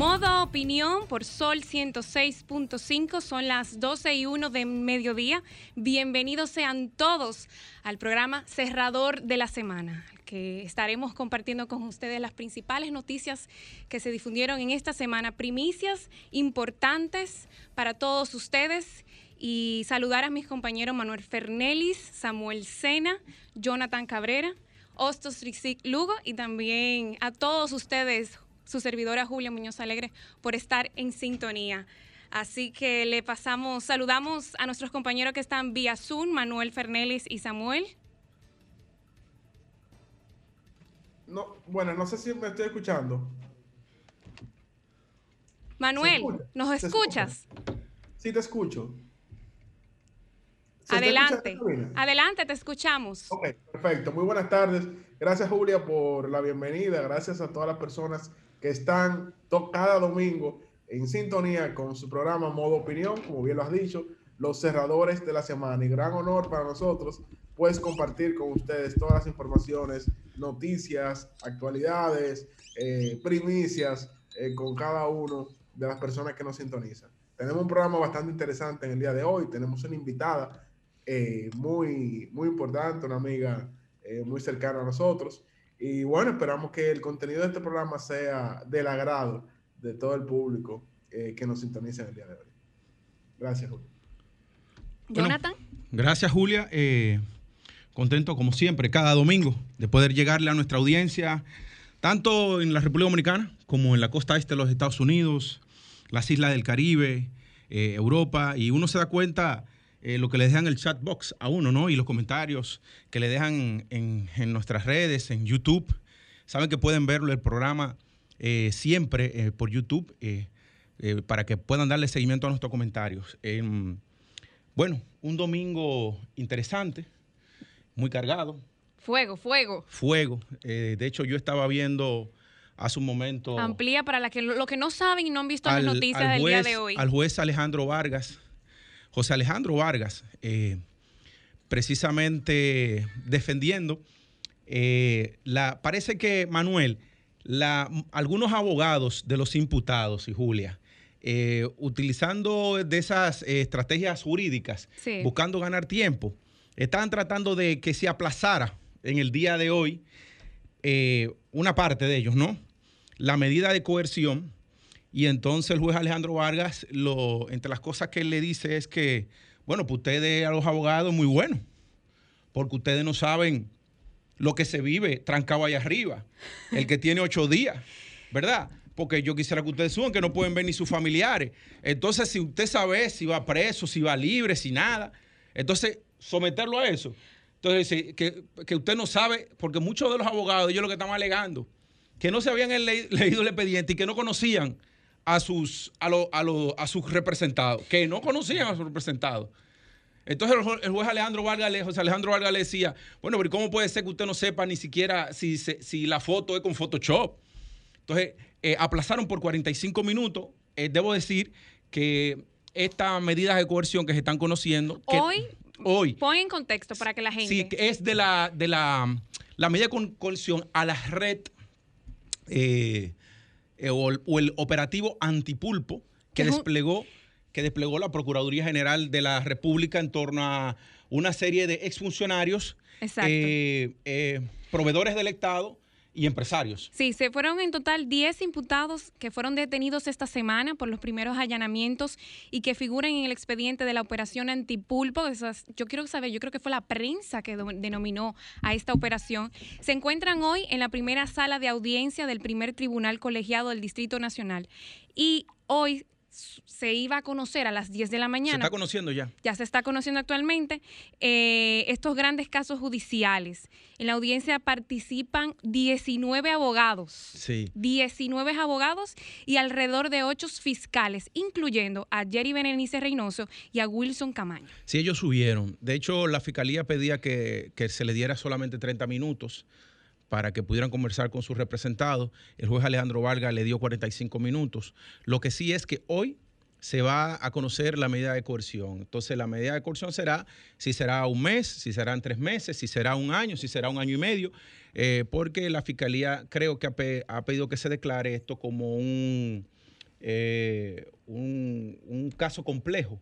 Modo opinión por Sol 106.5, son las 12 y 1 de mediodía. Bienvenidos sean todos al programa Cerrador de la Semana, que estaremos compartiendo con ustedes las principales noticias que se difundieron en esta semana, primicias importantes para todos ustedes y saludar a mis compañeros Manuel Fernelis, Samuel Sena, Jonathan Cabrera, Hostos Rixic Lugo y también a todos ustedes su servidora Julia Muñoz Alegre, por estar en sintonía. Así que le pasamos, saludamos a nuestros compañeros que están vía Zoom, Manuel Fernelis y Samuel. No, bueno, no sé si me estoy escuchando. Manuel, ¿nos escuchas? Sí, te escucho. Adelante, adelante, te escuchamos. Ok, perfecto. Muy buenas tardes. Gracias, Julia, por la bienvenida. Gracias a todas las personas que están cada domingo en sintonía con su programa Modo Opinión, como bien lo has dicho, los cerradores de la semana. Y gran honor para nosotros, pues, compartir con ustedes todas las informaciones, noticias, actualidades, eh, primicias eh, con cada uno de las personas que nos sintonizan. Tenemos un programa bastante interesante en el día de hoy. Tenemos una invitada eh, muy, muy importante, una amiga muy cercana a nosotros. Y bueno, esperamos que el contenido de este programa sea del agrado de todo el público eh, que nos sintoniza en el día de hoy. Gracias, Julia. Jonathan. gracias, Julia. Eh, contento, como siempre, cada domingo de poder llegarle a nuestra audiencia, tanto en la República Dominicana como en la costa este de los Estados Unidos, las islas del Caribe, eh, Europa, y uno se da cuenta eh, lo que le dejan el chat box a uno, ¿no? Y los comentarios que le dejan en, nuestras redes, en YouTube. Saben que pueden verlo el programa eh, siempre eh, por YouTube para que puedan darle seguimiento a nuestros comentarios. Em, bueno, un domingo interesante, muy cargado. Fuego, fuego. Fuego. de hecho, yo estaba viendo hace un momento. Amplía para la que, lo que no saben y no han visto las noticias del día de hoy. Al juez Alejandro Vargas José Alejandro Vargas, eh, precisamente defendiendo, eh, la, parece que Manuel, la, algunos abogados de los imputados y Julia, eh, utilizando de esas estrategias jurídicas, buscando ganar tiempo, estaban tratando de que se aplazara en el día de hoy una parte de ellos, ¿no? La medida de coerción y entonces el juez Alejandro Vargas, lo, entre las cosas que él le dice es que, bueno, pues ustedes a los abogados muy bueno, porque ustedes no saben lo que se vive trancado allá arriba, el que tiene ocho días, ¿verdad? Porque yo quisiera que ustedes suban que no pueden ver ni sus familiares. Entonces, si usted sabe si va preso, si va libre, si nada, entonces someterlo a eso. Entonces, que, que usted no sabe, porque muchos de los abogados, ellos lo que están alegando, que no se habían leído el expediente y que no conocían a sus, a, a, sus representados, que no conocían a sus representados. Entonces el juez Alejandro Vargas, José Alejandro Vargas le decía, bueno, pero ¿cómo puede ser que usted no sepa ni siquiera si, si la foto es con Photoshop? Entonces, eh, aplazaron por 45 minutos. Eh, debo decir que estas medidas de coerción que se están conociendo... hoy, hoy... Pon en contexto para que la gente... Sí, es de la, de la, la medida de coerción a la red... Eh, eh, o, el, operativo antipulpo que desplegó, que desplegó la Procuraduría General de la República en torno a una serie de exfuncionarios, eh, eh, proveedores del Estado y empresarios. Sí, se fueron en total 10 imputados que fueron detenidos esta semana por los primeros allanamientos y que figuran en el expediente de la operación antipulpo. Yo quiero saber, yo creo que fue la prensa que denominó a esta operación. Se encuentran hoy en la primera sala de audiencia del primer tribunal colegiado del Distrito Nacional y hoy se iba a conocer a las 10 de la mañana. Se está conociendo ya. Ya se está conociendo actualmente eh, estos grandes casos judiciales. En la audiencia participan 19 abogados. Sí. 19 abogados y alrededor de 8 fiscales, incluyendo a Jerry Benenice Reynoso y a Wilson Camaño. Sí, ellos subieron. De hecho, la fiscalía pedía que, que se le diera solamente 30 minutos para que pudieran conversar con sus representados. El juez Alejandro Vargas le dio 45 minutos. Lo que sí es que hoy se va a conocer la medida de coerción. Entonces, la medida de coerción será si será un mes, si serán tres meses, si será un año, si será un año y medio, eh, porque la Fiscalía creo que ha, pedido que se declare esto como un, eh, un caso complejo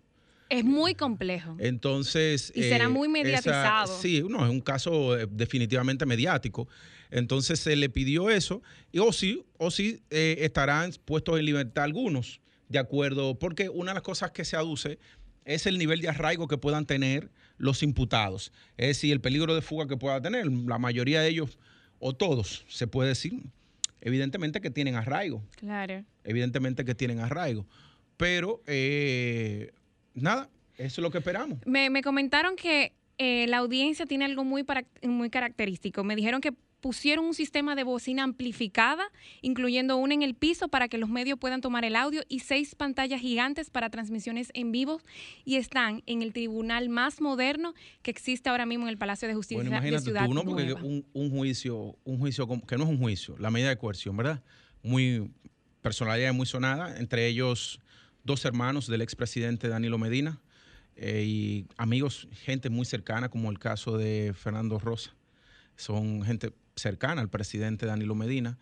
es muy complejo. Entonces. Y será eh, muy mediatizado. sí, no, es un caso definitivamente mediático. Entonces se le pidió eso, y o sí, o sí eh, estarán puestos en libertad algunos, de acuerdo, porque una de las cosas que se aduce es el nivel de arraigo que puedan tener los imputados. Es decir, el peligro de fuga que pueda tener. La mayoría de ellos, o todos, se puede decir, evidentemente que tienen arraigo. Claro. Evidentemente que tienen arraigo. Pero nada, eso es lo que esperamos. Me, comentaron que eh, la audiencia tiene algo muy, muy característico. Me dijeron que pusieron un sistema de bocina amplificada, incluyendo una en el piso para que los medios puedan tomar el audio y seis pantallas gigantes para transmisiones en vivo y están en el tribunal más moderno que existe ahora mismo en el Palacio de Justicia bueno, imagínate de Ciudad tú, ¿no? Porque un, juicio, un juicio que no es un juicio, la medida de coerción, ¿verdad? Muy personalidad muy sonada, entre ellos dos hermanos del expresidente Danilo Medina eh, y amigos, gente muy cercana, como el caso de Fernando Rosa. Son gente cercana al presidente Danilo Medina.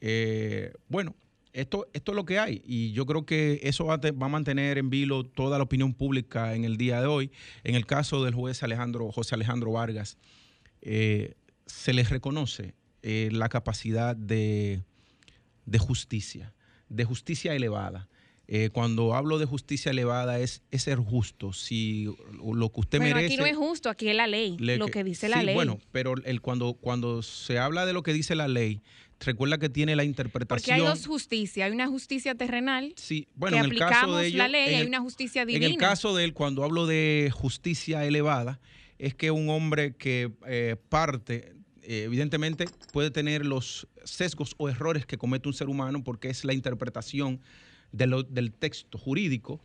Eh, bueno, esto, es lo que hay y yo creo que eso va a, mantener en vilo toda la opinión pública en el día de hoy. En el caso del juez Alejandro, José Alejandro Vargas, eh, se les reconoce la capacidad de justicia, de justicia elevada. Eh, cuando hablo de justicia elevada es, ser justo. Si lo que usted bueno, merece. Aquí no es justo, aquí es la ley, lo que dice la ley. Bueno, pero el, cuando, cuando se habla de lo que dice la ley, recuerda que tiene la interpretación. Porque hay dos justicias, hay una justicia terrenal. Sí, bueno, que en el caso de la ley, hay una justicia divina. En el caso de él, cuando hablo de justicia elevada, es que un hombre que eh, parte eh, evidentemente puede tener los sesgos o errores que comete un ser humano porque es la interpretación del texto jurídico,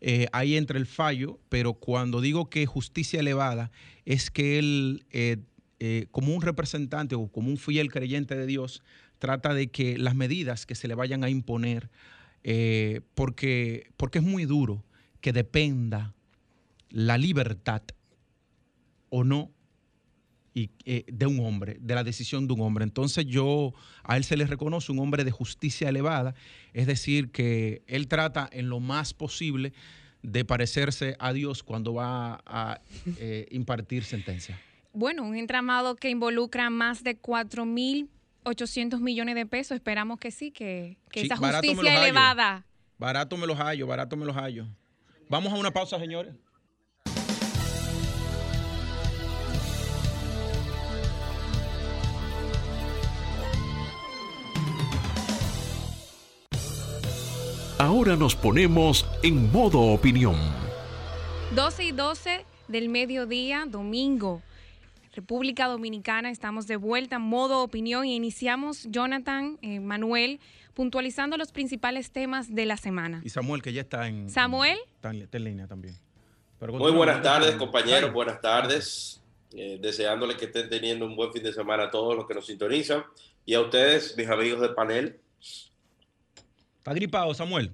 eh, ahí entra el fallo, pero cuando digo que justicia elevada es que él, eh, eh, como un representante o como un fiel creyente de Dios, trata de que las medidas que se le vayan a imponer, porque, porque es muy duro que dependa la libertad o no y, eh, de un hombre, de la decisión de un hombre. Entonces yo, a él se le reconoce un hombre de justicia elevada, es decir, que él trata en lo más posible de parecerse a Dios cuando va a eh, impartir sentencia. Bueno, un entramado que involucra más de 4.800 millones de pesos. Esperamos que sí, que, esa justicia elevada. Barato me los hallo, barato me los hallo. Vamos a una pausa, señores. Ahora nos ponemos en modo opinión. 12 y 12 del mediodía, domingo. República Dominicana, estamos de vuelta, modo opinión y iniciamos, Jonathan, eh, Manuel, puntualizando los principales temas de la semana. Y Samuel, que ya está en, Samuel. Está en, línea también. Muy buenas tardes, compañeros, buenas tardes. Eh, deseándole que estén teniendo un buen fin de semana a todos los que nos sintonizan y a ustedes, mis amigos del panel. ¿Está gripado, Samuel?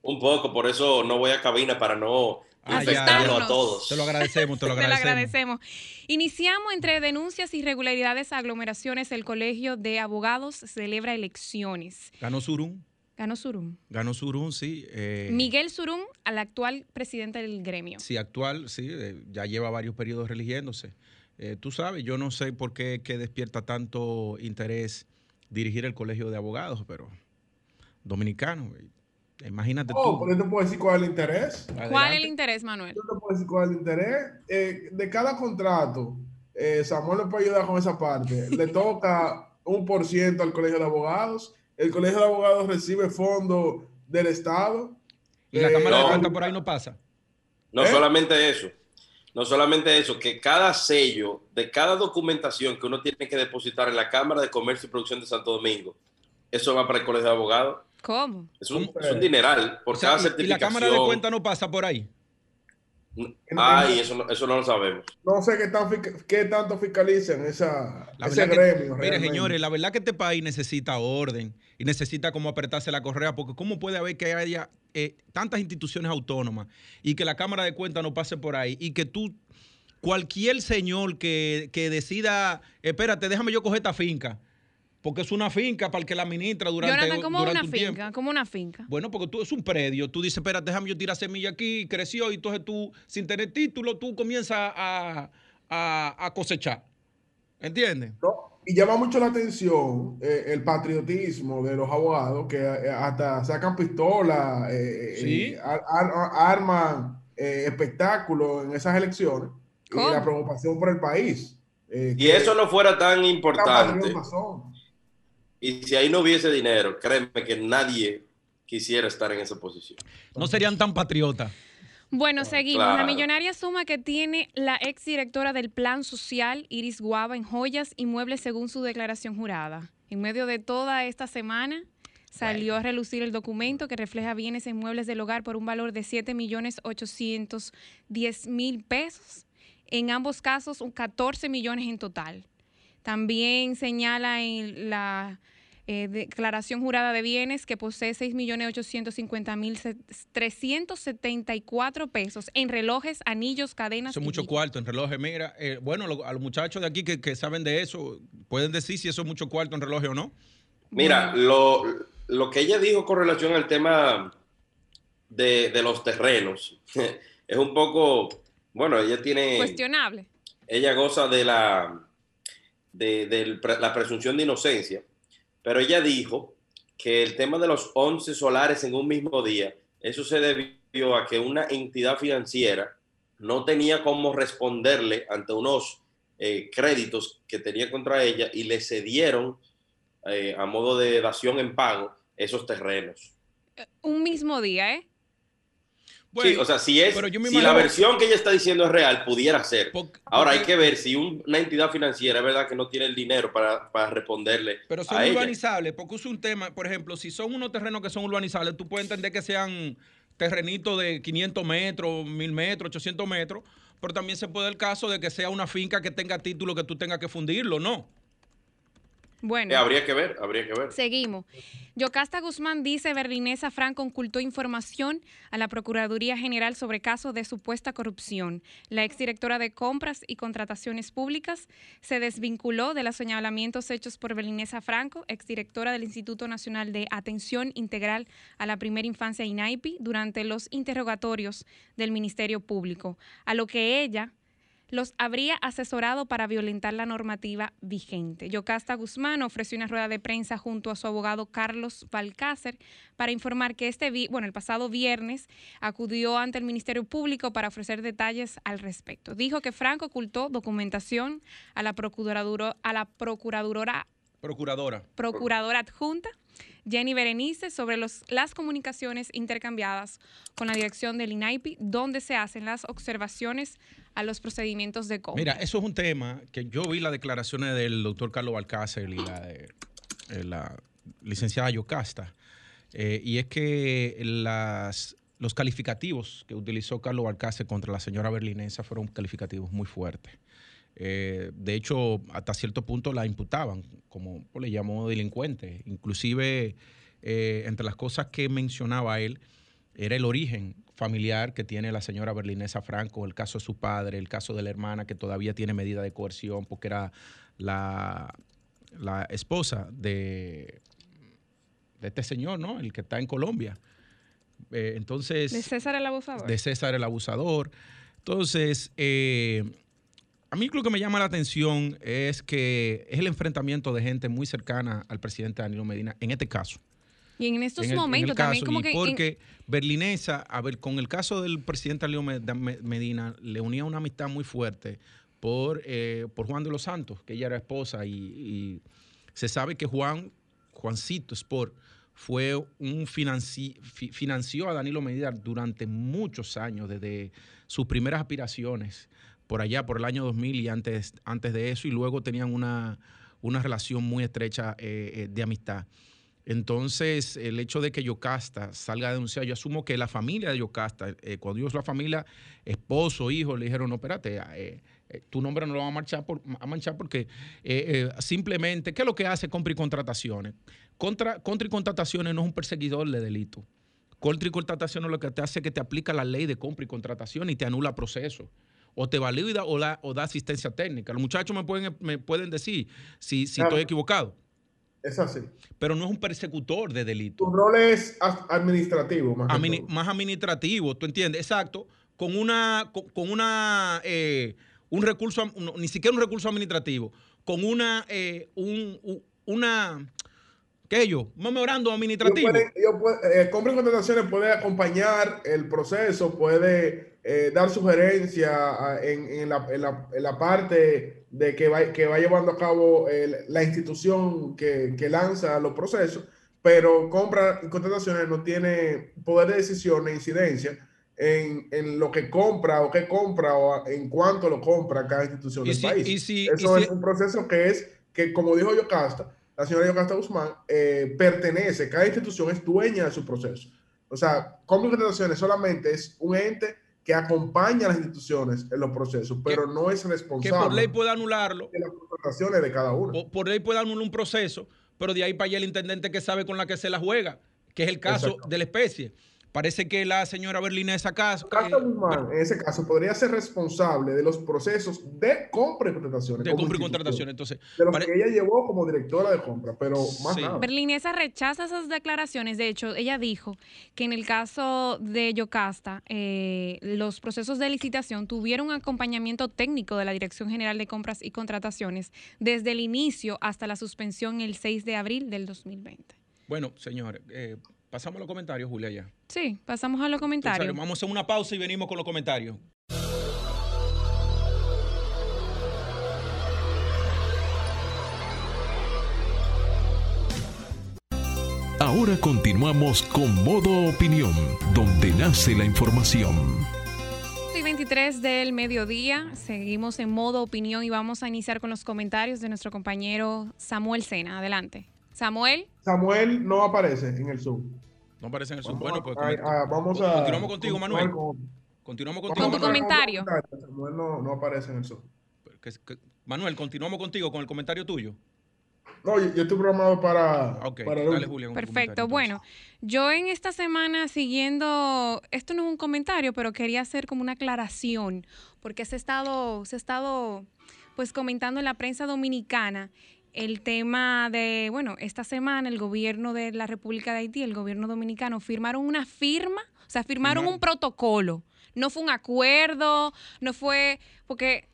Un poco, por eso no voy a cabina para no ah, a todos. Te lo agradecemos, te lo agradecemos. te lo agradecemos. Iniciamos entre denuncias y irregularidades aglomeraciones. El Colegio de Abogados celebra elecciones. ¿Ganó Surún? Ganó Surún. Ganó Surún, sí. Eh, Miguel Surún, al actual presidente del gremio. Sí, actual, sí, eh, ya lleva varios periodos religiéndose. Eh, tú sabes, yo no sé por qué que despierta tanto interés dirigir el Colegio de Abogados, pero dominicano. Imagínate oh, tú. ¿Por te puedo decir cuál es el interés? ¿Cuál es el interés, Manuel? Yo te puedo decir cuál es el interés. Eh, de cada contrato, eh, Samuel le puede ayudar con esa parte. le toca un por ciento al colegio de abogados. El colegio de abogados recibe fondos del Estado. ¿Y la cámara de cuenta por ahí no pasa? No ¿Eh? solamente eso. No solamente eso, que cada sello de cada documentación que uno tiene que depositar en la Cámara de Comercio y Producción de Santo Domingo, eso va para el Colegio de Abogados. ¿Cómo? Es un, dineral por cada certificación. ¿Y la Cámara de Cuenta no pasa por ahí? Ay, eso no, eso no lo sabemos. No sé qué, tan, qué tanto fiscalicen esa, ese gremio. mire, señores, la verdad que este país necesita orden y necesita como apretarse la correa, porque ¿cómo puede haber que haya eh, tantas instituciones autónomas y que la Cámara de Cuentas no pase por ahí y que tú, cualquier señor que, que decida, espérate, déjame yo coger esta finca porque es una finca para el que la administra durante, Jonathan, ¿cómo una finca? ¿Cómo una finca? Bueno, porque tú es un predio. Tú dices, espera, déjame yo tirar semilla aquí, creció, y entonces tú, sin tener título, tú comienzas a, cosechar. ¿Entiendes? y llama mucho la atención eh, el patriotismo de los abogados que eh, hasta sacan pistolas, eh, arman espectáculos en esas elecciones y la preocupación por el país. y eso no fuera tan importante. Y si ahí no hubiese dinero, créeme que nadie quisiera estar en esa posición. No serían tan patriotas. Bueno, seguimos. La millonaria suma que tiene la ex directora del Plan Social, Iris Guava, en joyas y muebles según su declaración jurada. En medio de toda esta semana salió a relucir el documento que refleja bienes en muebles del hogar por un valor de 7.810.000 pesos. En ambos casos, un 14 millones en total. También señala en la eh, declaración jurada de bienes que posee 6.850.374 pesos en relojes, anillos, cadenas. Eso es mucho cuarto en relojes. Mira, eh, bueno, a los muchachos de aquí que, saben de eso, pueden decir si eso es mucho cuarto en relojes o no. Mira, lo, que ella dijo con relación al tema de, de los terrenos es un poco, bueno, ella tiene... Cuestionable. Ella goza de la de, la presunción de inocencia, pero ella dijo que el tema de los 11 solares en un mismo día, eso se debió a que una entidad financiera no tenía cómo responderle ante unos eh, créditos que tenía contra ella y le cedieron eh, a modo de dación en pago esos terrenos. Un mismo día, ¿eh? Sí, o sea, si, es, si la versión que ella está diciendo es real, pudiera ser. Ahora hay que ver si una entidad financiera es verdad que no tiene el dinero para, responderle. Pero son urbanizables, porque es un tema, por ejemplo, si son unos terrenos que son urbanizables, tú puedes entender que sean terrenitos de 500 metros, 1000 metros, 800 metros, pero también se puede el caso de que sea una finca que tenga título que tú tengas que fundirlo, ¿no? Bueno. Eh, habría que ver, habría que ver. Seguimos. Yocasta Guzmán dice Berlinesa Franco ocultó información a la Procuraduría General sobre casos de supuesta corrupción. La exdirectora de Compras y Contrataciones Públicas se desvinculó de los señalamientos hechos por Berlinesa Franco, exdirectora del Instituto Nacional de Atención Integral a la Primera Infancia INAIPI, durante los interrogatorios del Ministerio Público, a lo que ella los habría asesorado para violentar la normativa vigente. Yocasta Guzmán ofreció una rueda de prensa junto a su abogado Carlos Balcácer para informar que este, bueno, el pasado viernes acudió ante el Ministerio Público para ofrecer detalles al respecto. Dijo que Franco ocultó documentación a la procuradora, a la procuradora, procuradora, procuradora adjunta Jenny Berenice sobre las comunicaciones intercambiadas con la dirección del INAIPI, donde se hacen las observaciones a los procedimientos de compra. Mira, eso es un tema que yo vi las declaraciones del doctor Carlos Balcácer y la de eh, la licenciada Yocasta, eh, y es que los calificativos que utilizó Carlos Balcácer contra la señora berlinesa fueron calificativos muy fuertes. Eh, de hecho, hasta cierto punto la imputaban, como le llamó delincuente. Inclusive, eh, entre las cosas que mencionaba él, era el origen familiar que tiene la señora berlinesa Franco, el caso de su padre, el caso de la hermana que todavía tiene medida de coerción porque era la, la esposa de, de este señor, ¿no? El que está en Colombia. Eh, entonces... De César el abusador. De César el abusador. Entonces, a mí lo que me llama la atención es que es el enfrentamiento de gente muy cercana al presidente Danilo Medina, en este caso. Y en estos momentos también como que... Porque Berlinesa, a ver, con el caso del presidente Danilo Medina, le unía una amistad muy fuerte por, eh, por Juan de los Santos, que ella era esposa, y, se sabe que Juan, Juancito Sport, fue un financió a Danilo Medina durante muchos años, desde sus primeras aspiraciones, por allá, por el año 2000 y antes, antes de eso, y luego tenían una, una relación muy estrecha eh, eh, de amistad. Entonces, el hecho de que Yocasta salga a denunciar, yo asumo que la familia de Yocasta, eh, cuando Dios la familia, esposo, hijo, le dijeron, no, espérate, eh, eh, tu nombre no lo va a, marchar manchar porque simplemente, ¿qué es lo que hace compra y contrataciones? Contra, contra y contrataciones no es un perseguidor de delito. Contra y contrataciones lo que te hace es que te aplica la ley de compra y contratación y te anula proceso o te valida o, da, o da asistencia técnica. Los muchachos me pueden, me pueden decir si, si estoy equivocado. Es así. Pero no es un persecutor de delito. Tu rol es administrativo, más, más administrativo, ¿tú entiendes? Exacto. Con una, con, una, eh, un recurso, ni siquiera un recurso administrativo, con una, eh, un, una, ¿qué yo? Un memorando administrativo. Yo puede, eh, compra y contrataciones puede acompañar el proceso, puede eh, dar sugerencias en, en, la, en, la, en, la, parte de que va, que va llevando a cabo la institución que, que, lanza los procesos, pero compra y contrataciones no tiene poder de decisión e incidencia en, en, lo que compra o qué compra o en cuánto lo compra cada institución del país. Eso es un proceso que es, que como dijo Yocasta, la señora Yocasta Guzmán, eh, pertenece, cada institución es dueña de su proceso. O sea, compra y contrataciones solamente es un ente que acompaña a las instituciones en los procesos, pero no es responsable. Que por ley puede anularlo. De las contrataciones de cada uno. Por, ley puede anular un proceso, pero de ahí para allá el intendente que sabe con la que se la juega, que es el caso de la especie. Parece que la señora Berlinesa caso, en ese caso podría ser responsable de los procesos de compra y contrataciones. De compra y contratación, entonces. De los que ella llevó como directora de compra, pero más nada. Berlinesa rechaza esas declaraciones. De hecho, ella dijo que en el caso de Yocasta, eh, los procesos de licitación tuvieron un acompañamiento técnico de la Dirección General de Compras y Contrataciones desde el inicio hasta la suspensión el 6 de abril del 2020. Bueno, señores, eh, Pasamos a los comentarios, Julia, ya. Sí, pasamos a los comentarios. vamos a hacer una pausa y venimos con los comentarios. Ahora continuamos con Modo Opinión, donde nace la información. 23 del mediodía, seguimos en modo opinión y vamos a iniciar con los comentarios de nuestro compañero Samuel Sena. Adelante. Samuel. Samuel no aparece en el Zoom. No aparece en el Zoom. Bueno, pues vamos a, continuamos contigo, Manuel. continuamos contigo. Con tu comentario. Samuel no, no, aparece en el Zoom. Manuel, continuamos contigo con el comentario tuyo. No, yo, estoy programado para. Ok, dale, Julia, Perfecto. Bueno, yo en esta semana siguiendo. Esto no es un comentario, pero quería hacer como una aclaración, porque se ha estado, se ha estado pues comentando en la prensa dominicana el tema de, bueno, esta semana el gobierno de la República de Haití, el gobierno dominicano, firmaron una firma, o sea, firmaron un protocolo. No fue un acuerdo, no fue, porque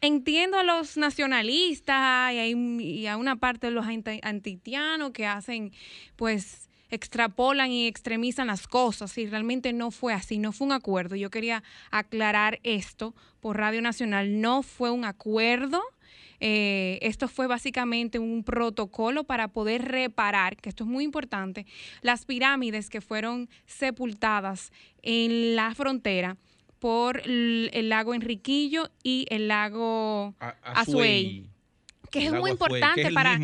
entiendo a los nacionalistas y a, una parte de los antitianos que hacen, pues, extrapolan y extremizan las cosas y realmente no fue así, no fue un acuerdo. Yo quería aclarar esto por Radio Nacional, no fue un acuerdo eh, esto fue básicamente un protocolo para poder reparar, que esto es muy importante, las pirámides que fueron sepultadas en la frontera por el, lago Enriquillo y el lago Azuay, que es muy importante para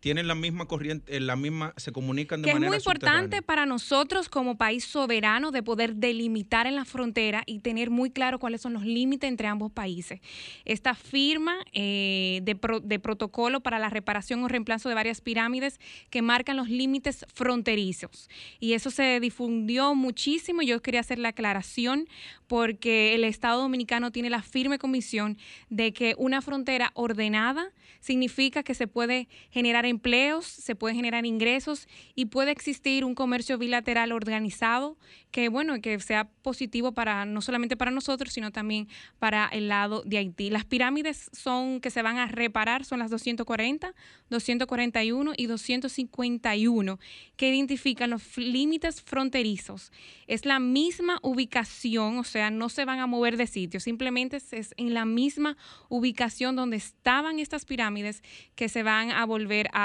tienen la misma corriente, eh, la misma, se comunican de que manera Es muy importante para nosotros como país soberano de poder delimitar en la frontera y tener muy claro cuáles son los límites entre ambos países. Esta firma eh, de, de protocolo para la reparación o reemplazo de varias pirámides que marcan los límites fronterizos. Y eso se difundió muchísimo. Yo quería hacer la aclaración porque el Estado Dominicano tiene la firme convicción de que una frontera ordenada significa que se puede generar empleos, se pueden generar ingresos y puede existir un comercio bilateral organizado que, bueno, que sea positivo para no solamente para nosotros, sino también para el lado de Haití. Las pirámides son que se van a reparar, son las 240, 241 y 251, que identifican los límites fronterizos. Es la misma ubicación, o sea, no se van a mover de sitio, simplemente es en la misma ubicación donde estaban estas pirámides que se van a volver a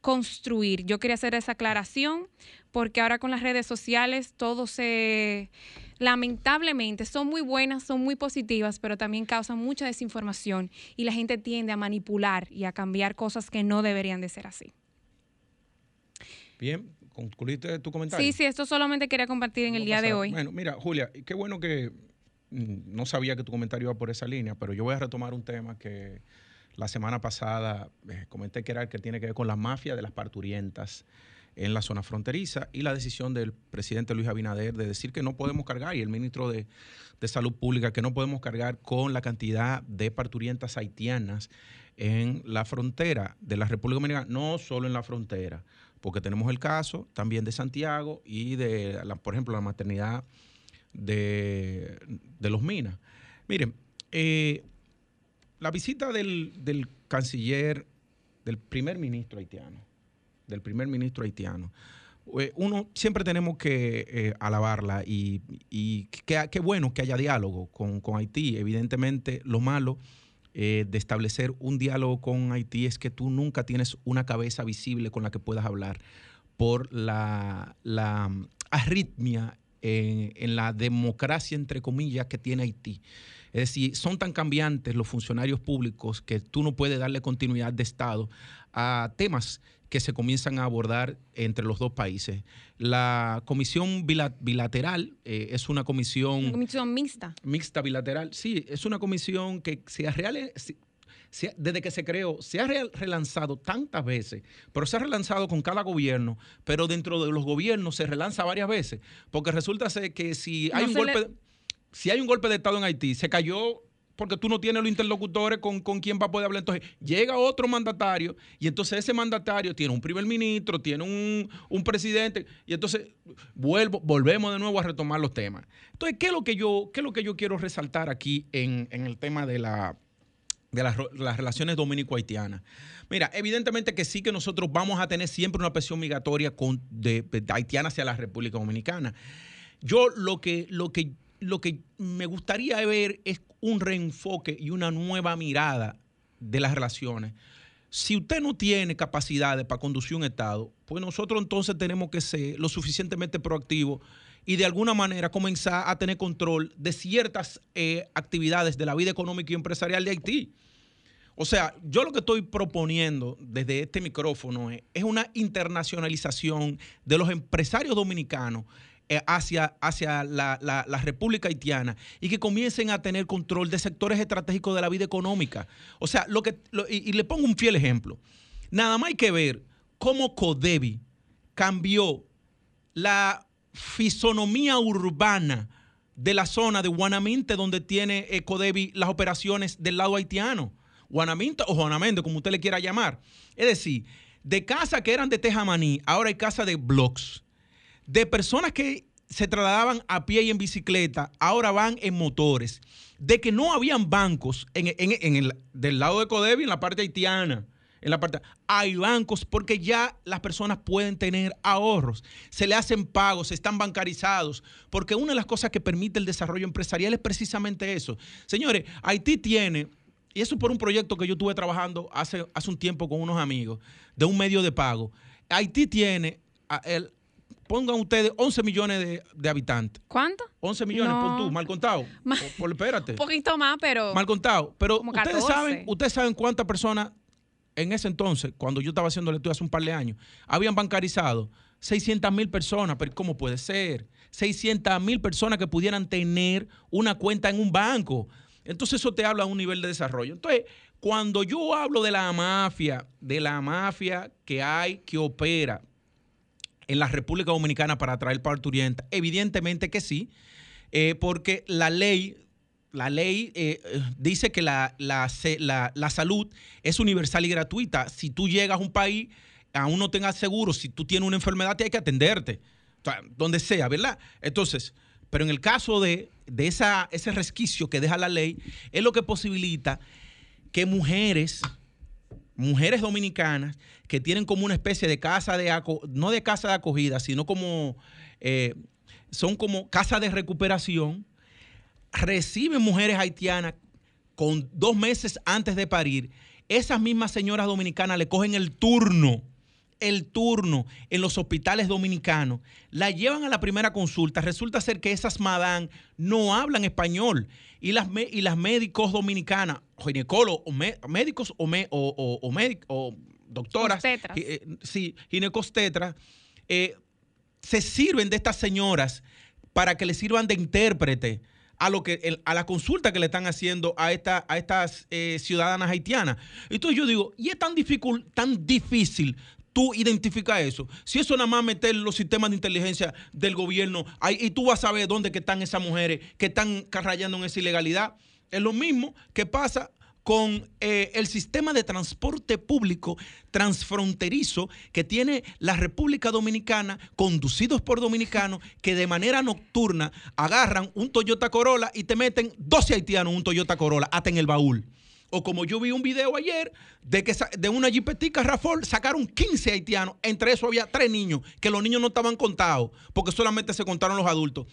construir. Yo quería hacer esa aclaración porque ahora con las redes sociales todo se lamentablemente son muy buenas, son muy positivas, pero también causan mucha desinformación y la gente tiende a manipular y a cambiar cosas que no deberían de ser así. Bien, concluiste tu comentario. Sí, sí, esto solamente quería compartir en el día de hoy. Bueno, mira, Julia, qué bueno que mm, no sabía que tu comentario iba por esa línea, pero yo voy a retomar un tema que la semana pasada eh, comenté que era el que tiene que ver con la mafia de las parturientas en la zona fronteriza y la decisión del presidente Luis Abinader de decir que no podemos cargar y el ministro de, Salud Pública que no podemos cargar con la cantidad de parturientas haitianas en la frontera de la República Dominicana, no solo en la frontera, porque tenemos el caso también de Santiago y de, por ejemplo, la maternidad de, los Minas. Miren, eh, la visita del, del canciller, del primer ministro haitiano, del primer ministro haitiano. Eh, uno siempre tenemos que eh, alabarla y, qué bueno que haya diálogo con, Haití. Evidentemente, lo malo eh, de establecer un diálogo con Haití es que tú nunca tienes una cabeza visible con la que puedas hablar por la, la arritmia en la democracia, entre comillas, que tiene Haití. Es decir, son tan cambiantes los funcionarios públicos que tú no puedes darle continuidad de Estado a temas que se comienzan a abordar entre los dos países. La comisión bilateral eh, es una comisión... Una comisión mixta. Mixta bilateral, sí, es una comisión que se ha desde que se creó, se ha relanzado tantas veces, pero se ha relanzado con cada gobierno, pero dentro de los gobiernos se relanza varias veces, porque resulta ser que si hay un golpe... Si hay un golpe de Estado en Haití, se cayó porque tú no tienes los interlocutores con, con quién va a poder hablar. Entonces llega otro mandatario y entonces ese mandatario tiene un primer ministro, tiene un, presidente y entonces vuelvo, volvemos de nuevo a retomar los temas. Entonces, ¿qué es lo que yo, qué es lo que yo quiero resaltar aquí en, el tema de, la, de las, relaciones dominico-haitianas? Mira, evidentemente que sí que nosotros vamos a tener siempre una presión migratoria de, de haitiana hacia la República Dominicana. Yo lo que, lo que lo que me gustaría ver es un reenfoque y una nueva mirada de las relaciones. Si usted no tiene capacidades para conducir un Estado, pues nosotros entonces tenemos que ser lo suficientemente proactivos y de alguna manera comenzar a tener control de ciertas eh, actividades de la vida económica y empresarial de Haití. O sea, yo lo que estoy proponiendo desde este micrófono es una internacionalización de los empresarios dominicanos hacia, hacia la, República Haitiana y que comiencen a tener control de sectores estratégicos de la vida económica. O sea, lo que, y, le pongo un fiel ejemplo. Nada más hay que ver cómo Codevi cambió la fisonomía urbana de la zona de Guanaminte, donde tiene eh, Codevi las operaciones del lado haitiano. Guanaminte o Juanamende, como usted le quiera llamar. Es decir, de casas que eran de tejamaní, ahora hay casas de blocks de personas que se trasladaban a pie y en bicicleta, ahora van en motores, de que no habían bancos en, el, del lado de Codevi, en la parte haitiana, en la parte, hay bancos porque ya las personas pueden tener ahorros, se le hacen pagos, están bancarizados, porque una de las cosas que permite el desarrollo empresarial es precisamente eso. Señores, Haití tiene, y eso por un proyecto que yo estuve trabajando hace, hace un tiempo con unos amigos, de un medio de pago, Haití tiene el, pongan ustedes 11 millones de, habitantes. ¿Cuánto? 11 millones, por tú, mal contado. Por, espérate. Un poquito más, pero. Mal contado. Pero ustedes saben, ustedes saben cuántas personas en ese entonces, cuando yo estaba haciendo el estudio hace un par de años, habían bancarizado 600 mil personas. Pero ¿cómo puede ser? 600 mil personas que pudieran tener una cuenta en un banco. Entonces eso te habla de un nivel de desarrollo. Entonces, cuando yo hablo de la mafia, de la mafia que hay, que opera en la República Dominicana para atraer parturienta? Evidentemente que sí, eh, porque la ley, la ley eh, dice que la, la, salud es universal y gratuita. Si tú llegas a un país, aún no tengas seguro, si tú tienes una enfermedad, hay que atenderte, donde sea, ¿verdad? Entonces, pero en el caso de, de esa, ese resquicio que deja la ley, es lo que posibilita que mujeres mujeres dominicanas que tienen como una especie de casa de, no de casa de acogida, sino como, eh, son como casa de recuperación, reciben mujeres haitianas con dos meses antes de parir. Esas mismas señoras dominicanas le cogen el turno el turno en los hospitales dominicanos, la llevan a la primera consulta, resulta ser que esas madán no hablan español. Y las, y las médicos dominicanas, ginecólogos o médicos o, o, o, doctoras, eh, sí, ginecostetras, eh, se sirven de estas señoras para que le sirvan de intérprete a lo que a la consulta que le están haciendo a, esta, a estas eh, ciudadanas haitianas. Entonces yo digo, y es tan, tan difícil tú identificas eso. Si eso nada más meter los sistemas de inteligencia del gobierno ahí, y tú vas a saber dónde están esas mujeres que están rayando en esa ilegalidad. Es lo mismo que pasa con eh, el sistema de transporte público transfronterizo que tiene la República Dominicana, conducidos por dominicanos, que de manera nocturna agarran un Toyota Corolla y te meten 12 haitianos un Toyota Corolla, hasta en el baúl. O como yo vi un video ayer de que de una jipetica Rafol sacaron 15 haitianos, entre eso había tres niños, que los niños no estaban contados, porque solamente se contaron los adultos.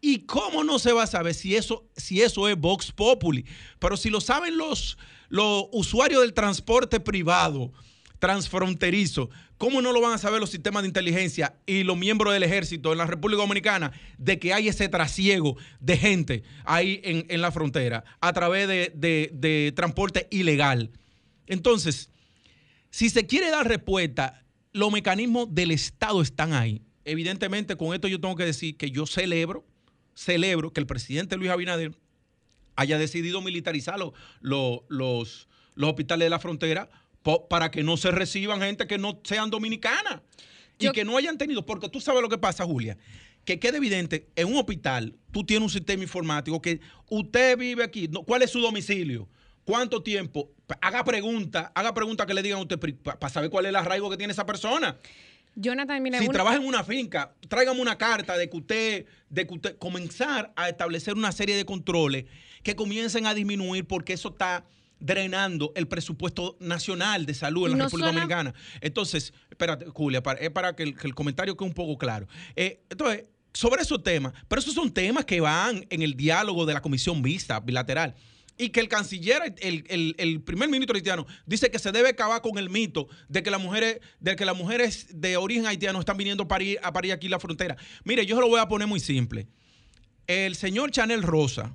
¿Y cómo no se va a saber si eso, si eso es Vox Populi? Pero si lo saben los, los usuarios del transporte privado, transfronterizo. ¿Cómo no lo van a saber los sistemas de inteligencia y los miembros del ejército en la República Dominicana de que hay ese trasiego de gente ahí en, la frontera a través de, de transporte ilegal? Entonces, si se quiere dar respuesta, los mecanismos del Estado están ahí. Evidentemente, con esto yo tengo que decir que yo celebro, celebro que el presidente Luis Abinader haya decidido militarizar los, los hospitales de la frontera para que no se reciban gente que no sean dominicanas y que no hayan tenido, porque tú sabes lo que pasa, Julia, que quede evidente, en un hospital tú tienes un sistema informático que usted vive aquí, ¿cuál es su domicilio? ¿Cuánto tiempo? Haga preguntas, haga preguntas que le digan a usted para saber cuál es el arraigo que tiene esa persona. Jonathan, mira, si trabaja en una finca, tráigame una carta de que usted, de que usted comenzar a establecer una serie de controles que comiencen a disminuir porque eso está drenando el presupuesto nacional de salud en la República Dominicana. Entonces, espérate, Julia, para, es para que el, comentario quede un poco claro. Eh, entonces, sobre esos temas, pero esos son temas que van en el diálogo de la comisión vista bilateral. Y que el canciller, el, primer ministro haitiano, dice que se debe acabar con el mito de que las mujeres, de que las mujeres de origen haitiano están viniendo a parir, a parir aquí la frontera. Mire, yo se lo voy a poner muy simple. El señor Chanel Rosa,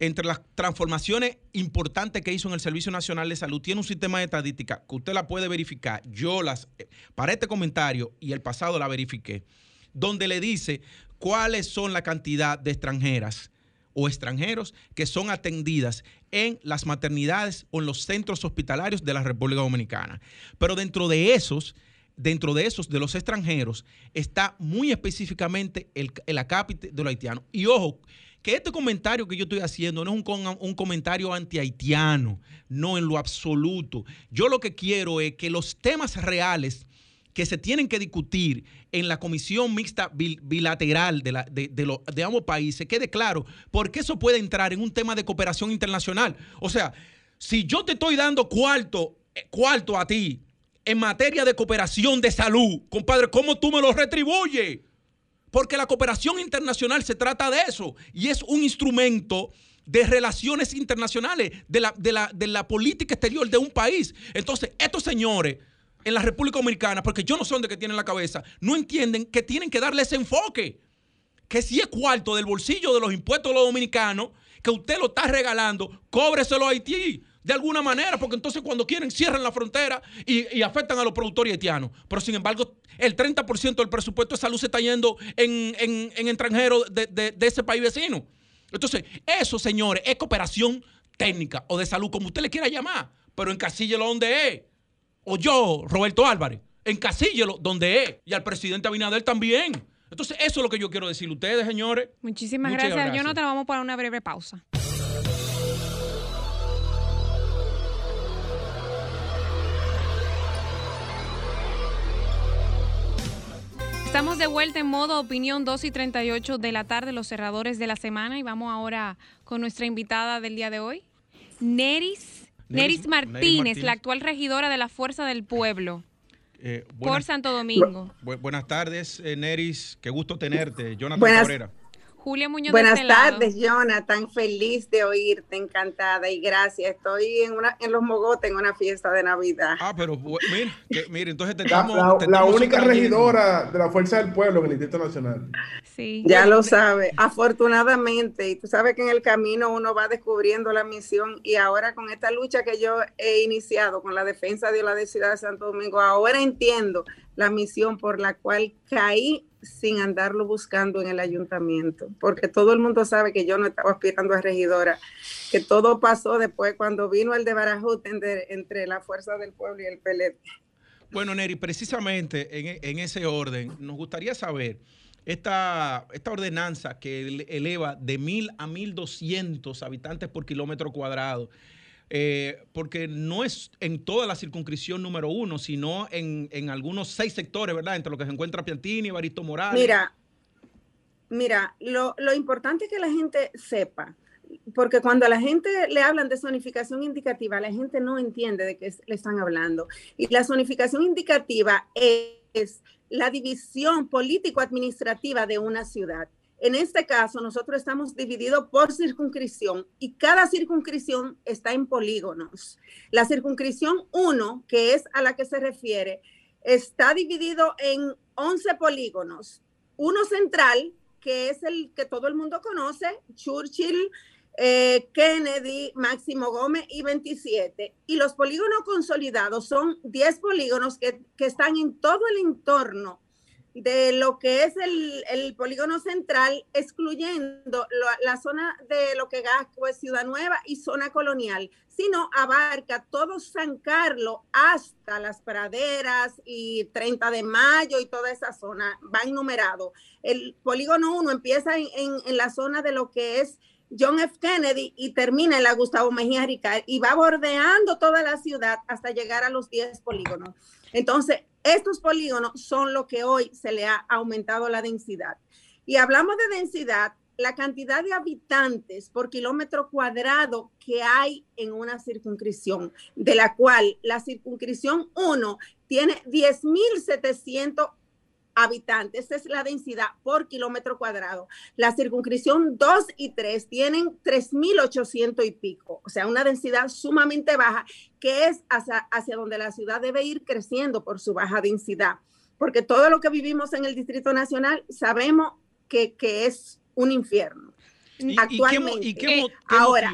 entre las transformaciones importantes que hizo en el Servicio Nacional de Salud, tiene un sistema de estadística que usted la puede verificar. Yo las, eh, para este comentario y el pasado la verifiqué, donde le dice cuáles son la cantidad de extranjeras o extranjeros que son atendidas en las maternidades o en los centros hospitalarios de la República Dominicana. Pero dentro de esos, dentro de esos, de los extranjeros, está muy específicamente el, el acápite de los haitianos. Y ojo, que este comentario que yo estoy haciendo no es un, un comentario anti-haitiano, no en lo absoluto. Yo lo que quiero es que los temas reales que se tienen que discutir en la comisión mixta bilateral de, la, de, de, ambos países quede claro, porque eso puede entrar en un tema de cooperación internacional. O sea, si yo te estoy dando cuarto, eh, cuarto a ti en materia de cooperación de salud, compadre, ¿cómo tú me lo retribuyes? Porque la cooperación internacional se trata de eso y es un instrumento de relaciones internacionales, de la, de la, política exterior de un país. Entonces, estos señores en la República Dominicana, porque yo no sé de qué tienen la cabeza, no entienden que tienen que darle ese enfoque. Que si es cuarto del bolsillo de los impuestos de los dominicanos, que usted lo está regalando, cóbreselo a Haití de alguna manera, porque entonces cuando quieren cierran la frontera y, afectan a los productores haitianos. Pero sin embargo, el 30% del presupuesto de salud se está yendo en, en, extranjeros de, ese país vecino. Entonces, eso, señores, es cooperación técnica o de salud, como usted le quiera llamar, pero encasíllelo donde es. O yo, Roberto Álvarez, encasíllelo donde es. Y al presidente Abinader también. Entonces, eso es lo que yo quiero decir. Ustedes, señores. Muchísimas gracias. gracias. Jonathan. Vamos para una breve pausa. Estamos de vuelta en modo opinión 2 y 38 de la tarde, los cerradores de la semana, y vamos ahora con nuestra invitada del día de hoy, Neris, Neris, Martínez, la actual regidora de la Fuerza del Pueblo. Eh, por Santo Domingo. buenas tardes, eh, Neris. Qué gusto tenerte. Jonathan Cabrera. Julia Muñoz. Buenas este tardes, Jonathan. Feliz de oírte, encantada y gracias. Estoy en una en los mogotes en una fiesta de Navidad. Ah, pero mira, entonces te La, la, única regidora de la Fuerza del Pueblo en el Distrito Nacional. Sí. Ya lo sabe. Afortunadamente, y tú sabes que en el camino uno va descubriendo la misión y ahora con esta lucha que yo he iniciado con la defensa de la ciudad de Santo Domingo, ahora entiendo la misión por la cual caí sin andarlo buscando en el ayuntamiento, porque todo el mundo sabe que yo no estaba aspirando a regidora, que todo pasó después cuando vino el de Barajut entre, la Fuerza del Pueblo y el PLD. Bueno, Neri, precisamente en, ese orden, nos gustaría saber esta, esta ordenanza que eleva de mil a mil doscientos habitantes por kilómetro cuadrado eh, porque no es en toda la circunscripción número uno, sino en, algunos seis sectores, ¿verdad? Entre lo que se encuentra Piantini, Baristo Morales. Mira, mira, lo, lo importante es que la gente sepa, porque cuando a la gente le hablan de zonificación indicativa, la gente no entiende de qué le están hablando. Y la zonificación indicativa es la división político-administrativa de una ciudad. En este caso, nosotros estamos divididos por circunscripción y cada circunscripción está en polígonos. La circunscripción 1, que es a la que se refiere, está dividido en 11 polígonos. Uno central, que es el que todo el mundo conoce, Churchill, eh, Kennedy, Máximo Gómez y 27. Y los polígonos consolidados son 10 polígonos que, que están en todo el entorno de lo que es el, polígono central, excluyendo la zona de lo que Gasco es Ciudad Nueva y zona colonial, sino abarca todo San Carlos hasta las praderas y 30 de mayo y toda esa zona, va enumerado. El polígono 1 empieza en, en, la zona de lo que es John F. Kennedy y termina en la Gustavo Mejía Ricard y va bordeando toda la ciudad hasta llegar a los 10 polígonos. Entonces, estos polígonos son lo que hoy se le ha aumentado la densidad. Y hablamos de densidad, la cantidad de habitantes por kilómetro cuadrado que hay en una circunscripción, de la cual la circunscripción 1 tiene 10.700 habitantes. Esa es la densidad por kilómetro cuadrado. La circunscripción 2 y 3 tienen 3.800 y pico, o sea, una densidad sumamente baja, que es hacia, hacia donde la ciudad debe ir creciendo por su baja densidad. Porque todo lo que vivimos en el Distrito Nacional sabemos que, es un infierno. Actualmente. ¿Y qué, ahora,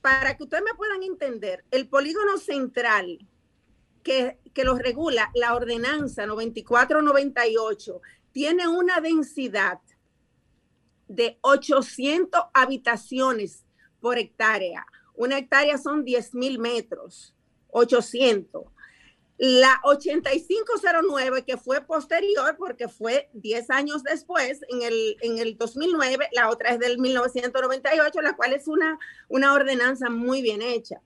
para que ustedes me puedan entender, el polígono central que, que lo regula la ordenanza 9498 tiene una densidad de 800 habitaciones por hectárea. Una hectárea son 10 mil metros, 800. La 8509, que fue posterior, porque fue 10 años después, en el, en el 2009, la otra es del 1998, la cual es una, una ordenanza muy bien hecha.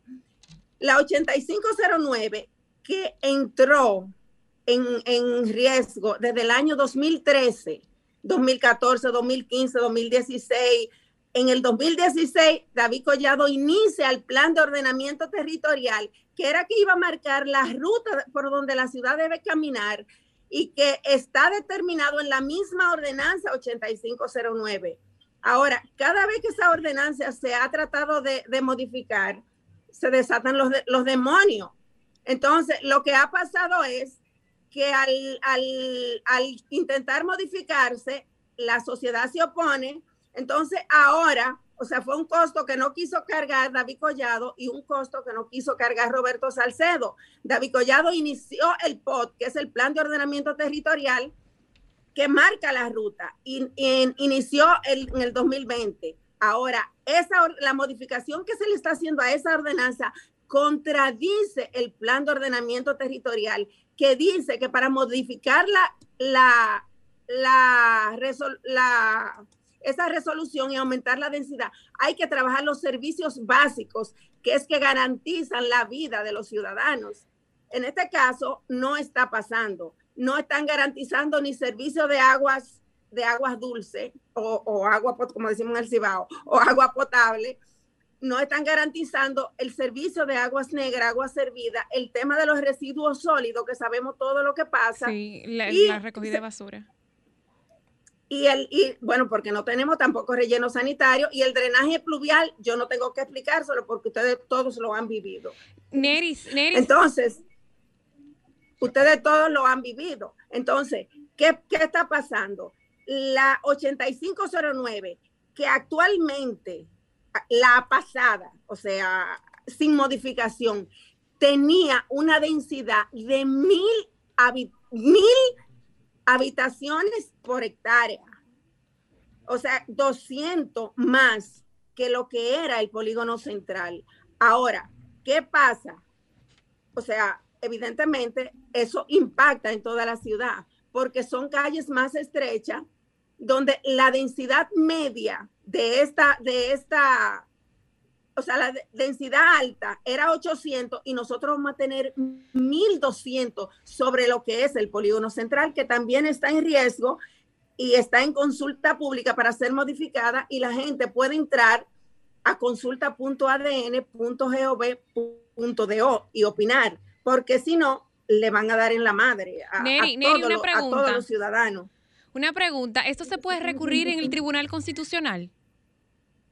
La 8509 que entró en, en riesgo desde el año 2013, 2014, 2015, 2016. En el 2016, David Collado inicia el plan de ordenamiento territorial, que era que iba a marcar la ruta por donde la ciudad debe caminar y que está determinado en la misma ordenanza 8509. Ahora, cada vez que esa ordenanza se ha tratado de, de modificar, se desatan los, los demonios. Entonces, lo que ha pasado es que al, intentar modificarse, la sociedad se opone. Entonces, ahora, o sea, fue un costo que no quiso cargar David Collado y un costo que no quiso cargar Roberto Salcedo. David Collado inició el POT, que es el Plan de Ordenamiento Territorial, que marca la ruta, y, inició en el 2020. Ahora, esa, la modificación que se le está haciendo a esa ordenanza contradice el plan de ordenamiento territorial que dice que para modificar la, la, la, esa resolución y aumentar la densidad, hay que trabajar los servicios básicos, que es que garantizan la vida de los ciudadanos. En este caso, no está pasando. No están garantizando ni servicio de aguas, de aguas dulces o, o agua, como decimos en el Cibao, o agua potable, no están garantizando el servicio de aguas negras, agua servida, el tema de los residuos sólidos, que sabemos todo lo que pasa. Sí, la, recogida de basura. y el y bueno porque no tenemos tampoco relleno sanitario y el drenaje pluvial yo no tengo que explicárselo porque ustedes todos lo han vivido Neris, Neris. entonces ustedes todos lo han vivido entonces qué, qué está pasando la 8509 que actualmente la pasada o sea sin modificación tenía una densidad de mil, mil habitaciones por hectárea. O sea, 200 más que lo que era el polígono central. Ahora, ¿qué pasa? O sea, evidentemente eso impacta en toda la ciudad porque son calles más estrechas donde la densidad media de esta, de esta o sea, la densidad alta era 800 y nosotros vamos a tener 1200 sobre lo que es el polígono central, que también está en riesgo y está en consulta pública para ser modificada y la gente puede entrar a consulta.adn.gov.do y opinar, porque si no, le van a dar en la madre a, a todos los ciudadanos. Una pregunta, ¿esto se puede recurrir en el Tribunal Constitucional?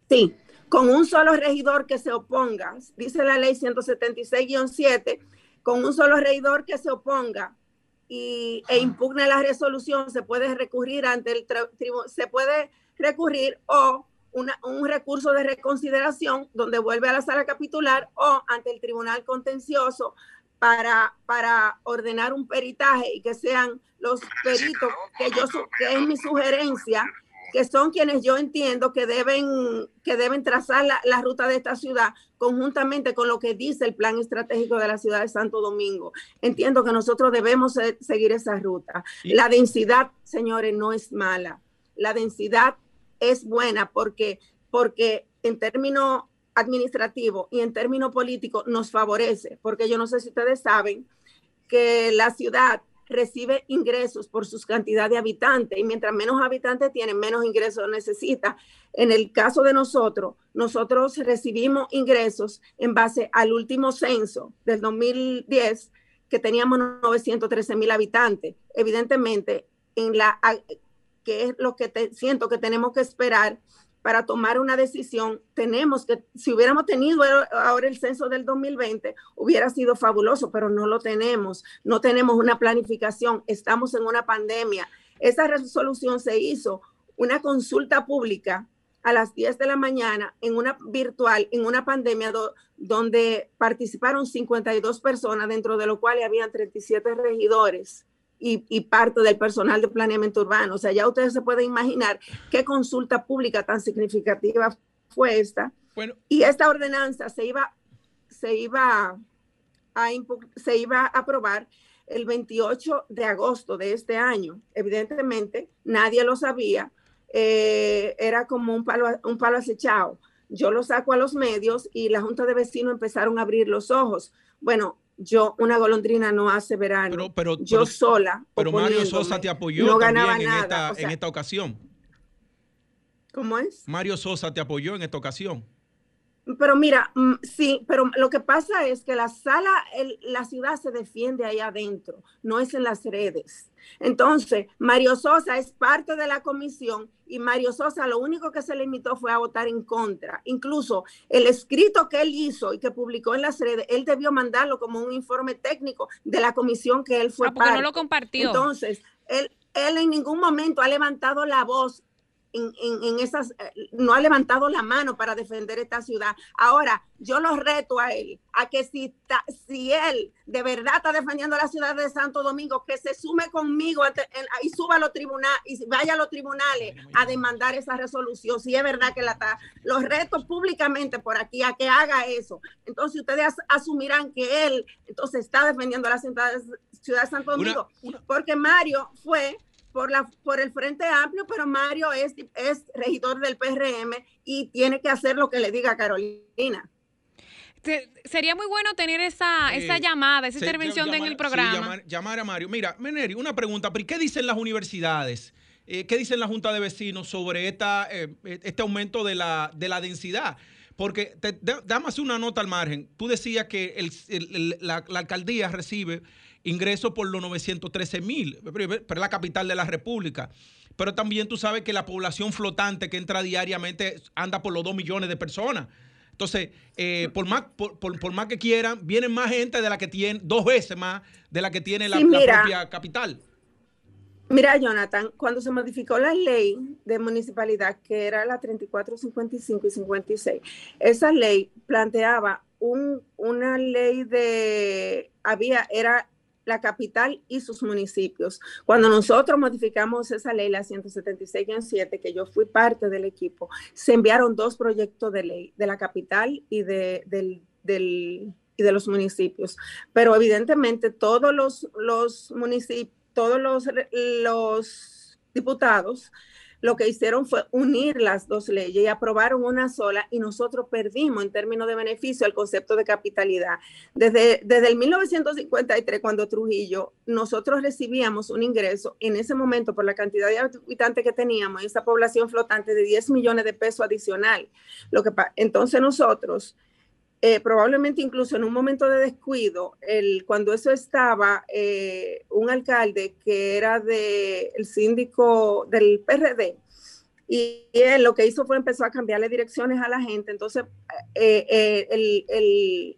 Sí, con un solo regidor que se oponga, dice la ley 176-7, con un solo regidor que se oponga y, e impugne la resolución, se puede recurrir ante el tribunal, se puede recurrir o un recurso de reconsideración donde vuelve a la sala capitular o ante el tribunal contencioso para, para ordenar un peritaje y que sean los peritos que yo que es mi sugerencia que son quienes yo entiendo que deben, que deben trazar la, ruta de esta ciudad conjuntamente con lo que dice el plan estratégico de la ciudad de Santo Domingo. Entiendo que nosotros debemos seguir esa ruta. La densidad, señores, no es mala. La densidad es buena porque, porque en términos administrativos y en términos políticos nos favorece, porque yo no sé si ustedes saben que la ciudad recibe ingresos por sus cantidad de habitantes y mientras menos habitantes tienen, menos ingresos necesita. En el caso de nosotros, nosotros recibimos ingresos en base al último censo del 2010 que teníamos 913 mil habitantes. Evidentemente, en la que es lo que siento que tenemos que esperar para tomar una decisión, tenemos que, si hubiéramos tenido ahora el censo del 2020, hubiera sido fabuloso, pero no lo tenemos, no tenemos una planificación, estamos en una pandemia. Esa resolución se hizo una consulta pública a las 10 de la mañana en una virtual, en una pandemia donde participaron 52 personas, dentro de lo cual había 37 regidores y, parte del personal de planeamiento urbano. O sea, ya ustedes se pueden imaginar qué consulta pública tan significativa fue esta. Bueno. Y esta ordenanza se iba, se iba a, se iba a aprobar el 28 de agosto de este año. Evidentemente, nadie lo sabía. Eh, era como un palo, un palo acechado. Yo lo saco a los medios y la Junta de Vecinos empezaron a abrir los ojos. Bueno, yo, una golondrina no hace verano. Pero, yo sola. Pero Mario Sosa te apoyó no también en, esta, en esta ocasión. ¿Cómo es? Mario Sosa te apoyó en esta ocasión. Pero mira, mm, sí, pero lo que pasa es que la sala, la ciudad se defiende ahí adentro, no es en las redes. Entonces, Mario Sosa es parte de la comisión y Mario Sosa lo único que se limitó fue a votar en contra. Incluso el escrito que él hizo y que publicó en las redes, él debió mandarlo como un informe técnico de la comisión que él fue ah, porque no lo compartió. Entonces, él, él en ningún momento ha levantado la voz en, esas, eh, no ha levantado la mano para defender esta ciudad. Ahora, yo lo reto a él, a que si, si él de verdad está defendiendo la ciudad de Santo Domingo, que se sume conmigo y suba a los tribunales, y vaya a los tribunales a demandar esa resolución, si es verdad que la está. Los reto públicamente por aquí a que haga eso. Entonces ustedes asumirán que él entonces está defendiendo la ciudad de, Santo Domingo, porque Mario fue por, la, por el Frente Amplio, pero Mario es, es regidor del PRM y tiene que hacer lo que le diga Carolina. sería muy bueno tener esa, esa llamada, esa intervención en el programa. llamar, a Mario. Mira, Meneri, una pregunta. ¿Qué dicen las universidades? Eh, ¿Qué dicen la Junta de Vecinos sobre esta, eh, este aumento de la, de la densidad? Porque te, dame una nota al margen. Tú decías que el, la, la, alcaldía recibe ingresos por los 913 mil, pero es la capital de la República. Pero también tú sabes que la población flotante que entra diariamente anda por los 2 millones de personas. Entonces, eh, por, más, por, más que quieran, vienen más gente de la que tiene, dos veces más de la que tiene la, propia capital. Mira, Jonathan, cuando se modificó la ley de municipalidad, que era la 34, 55 y 56, esa ley planteaba un, una ley de, había, era la capital y sus municipios. Cuando nosotros modificamos esa ley, la 176-7, que yo fui parte del equipo, se enviaron dos proyectos de ley, de la capital y de, del, y de los municipios. Pero evidentemente todos los, los todos los, los diputados lo que hicieron fue unir las dos leyes y aprobaron una sola y nosotros perdimos en términos de beneficio el concepto de capitalidad. Desde, desde el 1953, cuando Trujillo, nosotros recibíamos un ingreso en ese momento por la cantidad de habitantes que teníamos, esa población flotante de 10 millones de pesos adicional. Lo que, entonces nosotros eh, probablemente incluso en un momento de descuido, cuando eso estaba, eh, un alcalde que era del el síndico del PRD, y, él lo que hizo fue empezó a cambiarle direcciones a la gente. Entonces, eh, el, el,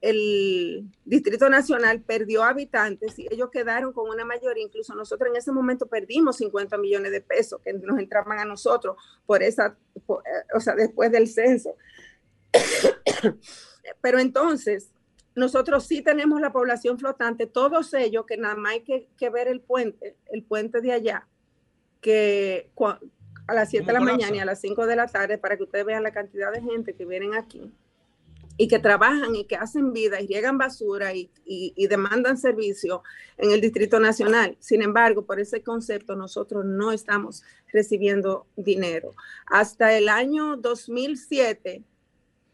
el, Distrito Nacional perdió habitantes y ellos quedaron con una mayoría. Incluso nosotros en ese momento perdimos 50 millones de pesos que nos entraban a nosotros por esa, o sea, después del censo. Pero entonces, nosotros sí tenemos la población flotante, todos ellos que nada más hay que, ver el puente, el puente de allá, que a las 7 de la mañana y a las 5 de la tarde, para que ustedes vean la cantidad de gente que vienen aquí y que trabajan y que hacen vida y llegan basura y, y, demandan servicio en el Distrito Nacional. Sin embargo, por ese concepto nosotros no estamos recibiendo dinero. Hasta el año 2007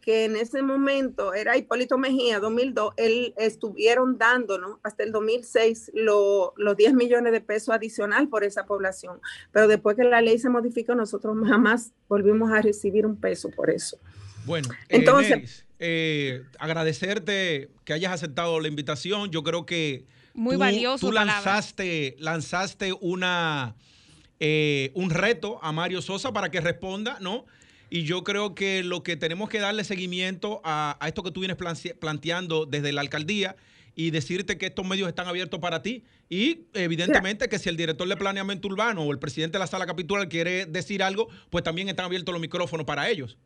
que en ese momento era Hipólito Mejía, 2002, él estuvieron dándonos hasta el 2006 los 10 millones de pesos adicional por esa población. Pero después que la ley se modificó, nosotros jamás volvimos a recibir un peso por eso. Bueno, eh, entonces, eh, agradecerte que hayas aceptado la invitación. Yo creo que muy tú, valioso. Tú lanzaste, lanzaste una, eh, un reto a Mario Sosa para que responda, ¿no? Y yo creo que lo que tenemos que darle seguimiento a, esto que tú vienes planteando desde la alcaldía y decirte que estos medios están abiertos para ti. Y evidentemente que si el director de planeamiento urbano o el presidente de la sala capitular quiere decir algo, pues también están abiertos los micrófonos para ellos.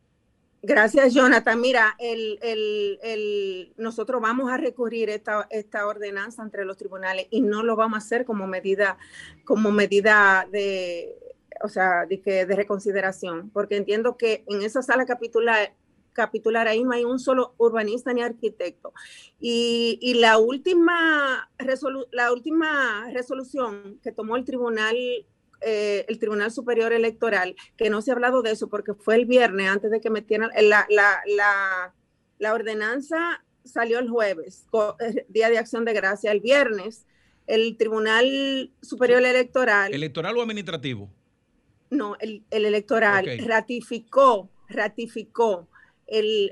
Gracias, Jonathan. Mira, el, el, nosotros vamos a recurrir esta, esta ordenanza entre los tribunales y no lo vamos a hacer como medida, como medida de o sea, de, que, de reconsideración, porque entiendo que en esa sala capitular, capitular ahí no hay un solo urbanista ni arquitecto. Y, y la, última la última resolución que tomó el tribunal eh, el Tribunal Superior Electoral, que no se ha hablado de eso porque fue el viernes antes de que metieran la, la, la, la ordenanza salió el jueves, eh, Día de Acción de Gracia. El viernes, el Tribunal Superior Electoral. ¿Electoral o administrativo? No, el, electoral ratificó, ratificó el,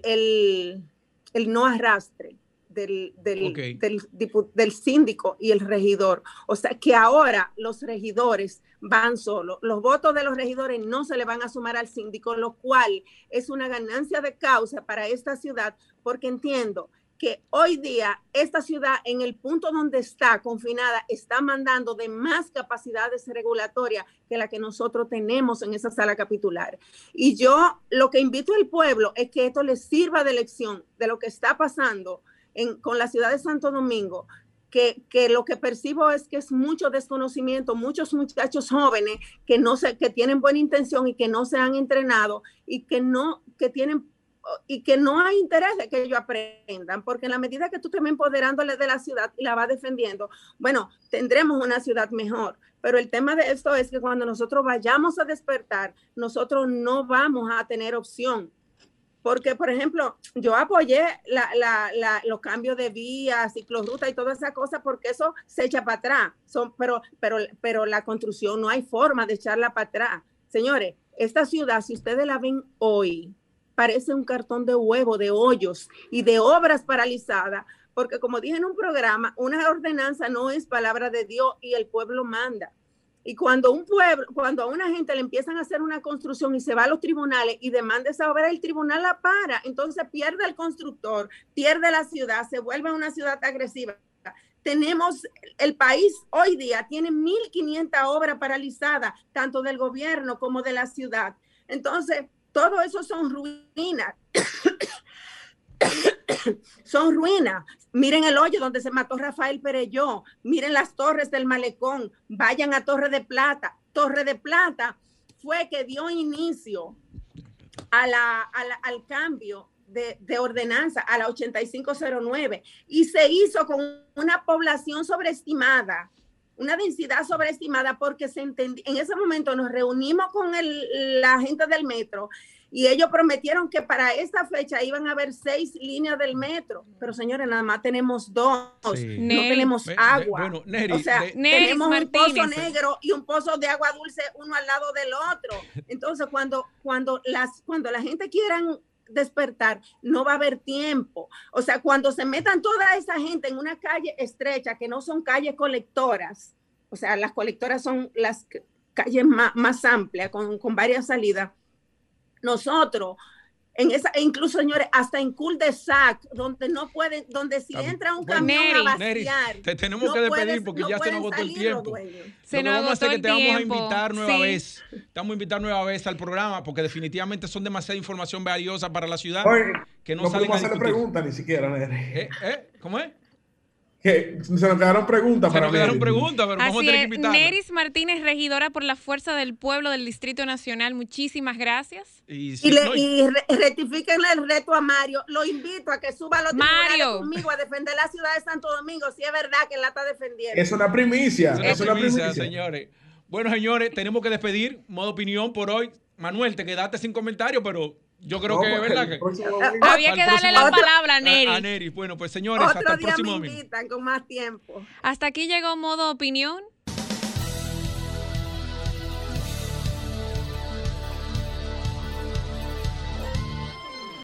no arrastre del, del, síndico y el regidor. O sea que ahora los regidores van solos. Los votos de los regidores no se le van a sumar al síndico, lo cual es una ganancia de causa para esta ciudad, porque entiendo que hoy día esta ciudad en el punto donde está confinada está mandando de más capacidades regulatorias que la que nosotros tenemos en esa sala capitular. Y yo lo que invito al pueblo es que esto les sirva de lección de lo que está pasando en, con la ciudad de Santo Domingo, que, que, lo que percibo es que es mucho desconocimiento, muchos muchachos jóvenes que no se, que tienen buena intención y que no se han entrenado y que no, que tienen y que no hay interés de que ellos aprendan, porque en la medida que tú vas empoderándoles de la ciudad y la vas defendiendo, bueno, tendremos una ciudad mejor. Pero el tema de esto es que cuando nosotros vayamos a despertar, nosotros no vamos a tener opción. Porque, por ejemplo, yo apoyé los cambios de vías, ciclorruta y toda esa cosa, porque eso se echa para atrás. Son, pero, pero, pero la construcción no hay forma de echarla para atrás. Señores, esta ciudad, si ustedes la ven hoy, parece un cartón de huevo, de hoyos y de obras paralizadas, porque como dije en un programa, una ordenanza no es palabra de Dios y el pueblo manda. Y cuando un pueblo, cuando a una gente le empiezan a hacer una construcción y se va a los tribunales y demanda esa obra, el tribunal la para, entonces pierde el constructor, pierde la ciudad, se vuelve una ciudad agresiva. Tenemos, el país hoy día tiene 1.500 obras paralizadas, tanto del gobierno como de la ciudad. Entonces, todo eso son ruinas. son ruinas. Miren el hoyo donde se mató Rafael Pereyó. Miren las torres del malecón. Vayan a Torre de Plata. Torre de Plata fue que dio inicio a la, al cambio de, de, ordenanza, a la 8509, y se hizo con una población sobreestimada, una densidad sobreestimada, porque se en ese momento nos reunimos con el, la gente del metro y ellos prometieron que para esta fecha iban a haber seis líneas del metro, pero señores, nada más tenemos dos, no tenemos agua. o sea, tenemos un pozo negro y un pozo de agua dulce uno al lado del otro. Entonces, cuando, cuando, las, cuando la gente quieran despertar, no va a haber tiempo. O sea, cuando se metan toda esa gente en una calle estrecha, que no son calles colectoras, o sea, las colectoras son las calles más, más amplias, con, con varias salidas, nosotros, en esa, e incluso señores, hasta en cul de sac, donde no pueden, donde si entra un camión a vaciar, te tenemos que despedir porque ya se nos agotó el tiempo. Se nos vamos a hacer que te vamos a invitar nueva vez. Te vamos a invitar nueva vez al programa porque definitivamente son demasiada información valiosa para la ciudad que no, no salen a hacer preguntas ni siquiera, Neri. ¿Eh? ¿Eh? ¿Cómo es? Que se nos quedaron preguntas se nos quedaron preguntas, pero vamos a tener que Neris Martínez, regidora por la Fuerza del Pueblo del Distrito Nacional, muchísimas gracias. Y, rectifiquen el reto a Mario. Lo invito a que suba a los Mario. conmigo a defender la ciudad de Santo Domingo, si es verdad que la está defendiendo. Es una primicia. Es, una, primicia, señores. Bueno, señores, tenemos que despedir. Modo opinión por hoy. Manuel, te quedaste sin comentario, pero yo creo que es verdad que. Había que darle la palabra a Neri. A, Neri. Bueno, pues señores, hasta el próximo me invitan con más tiempo. Hasta aquí llegó modo opinión.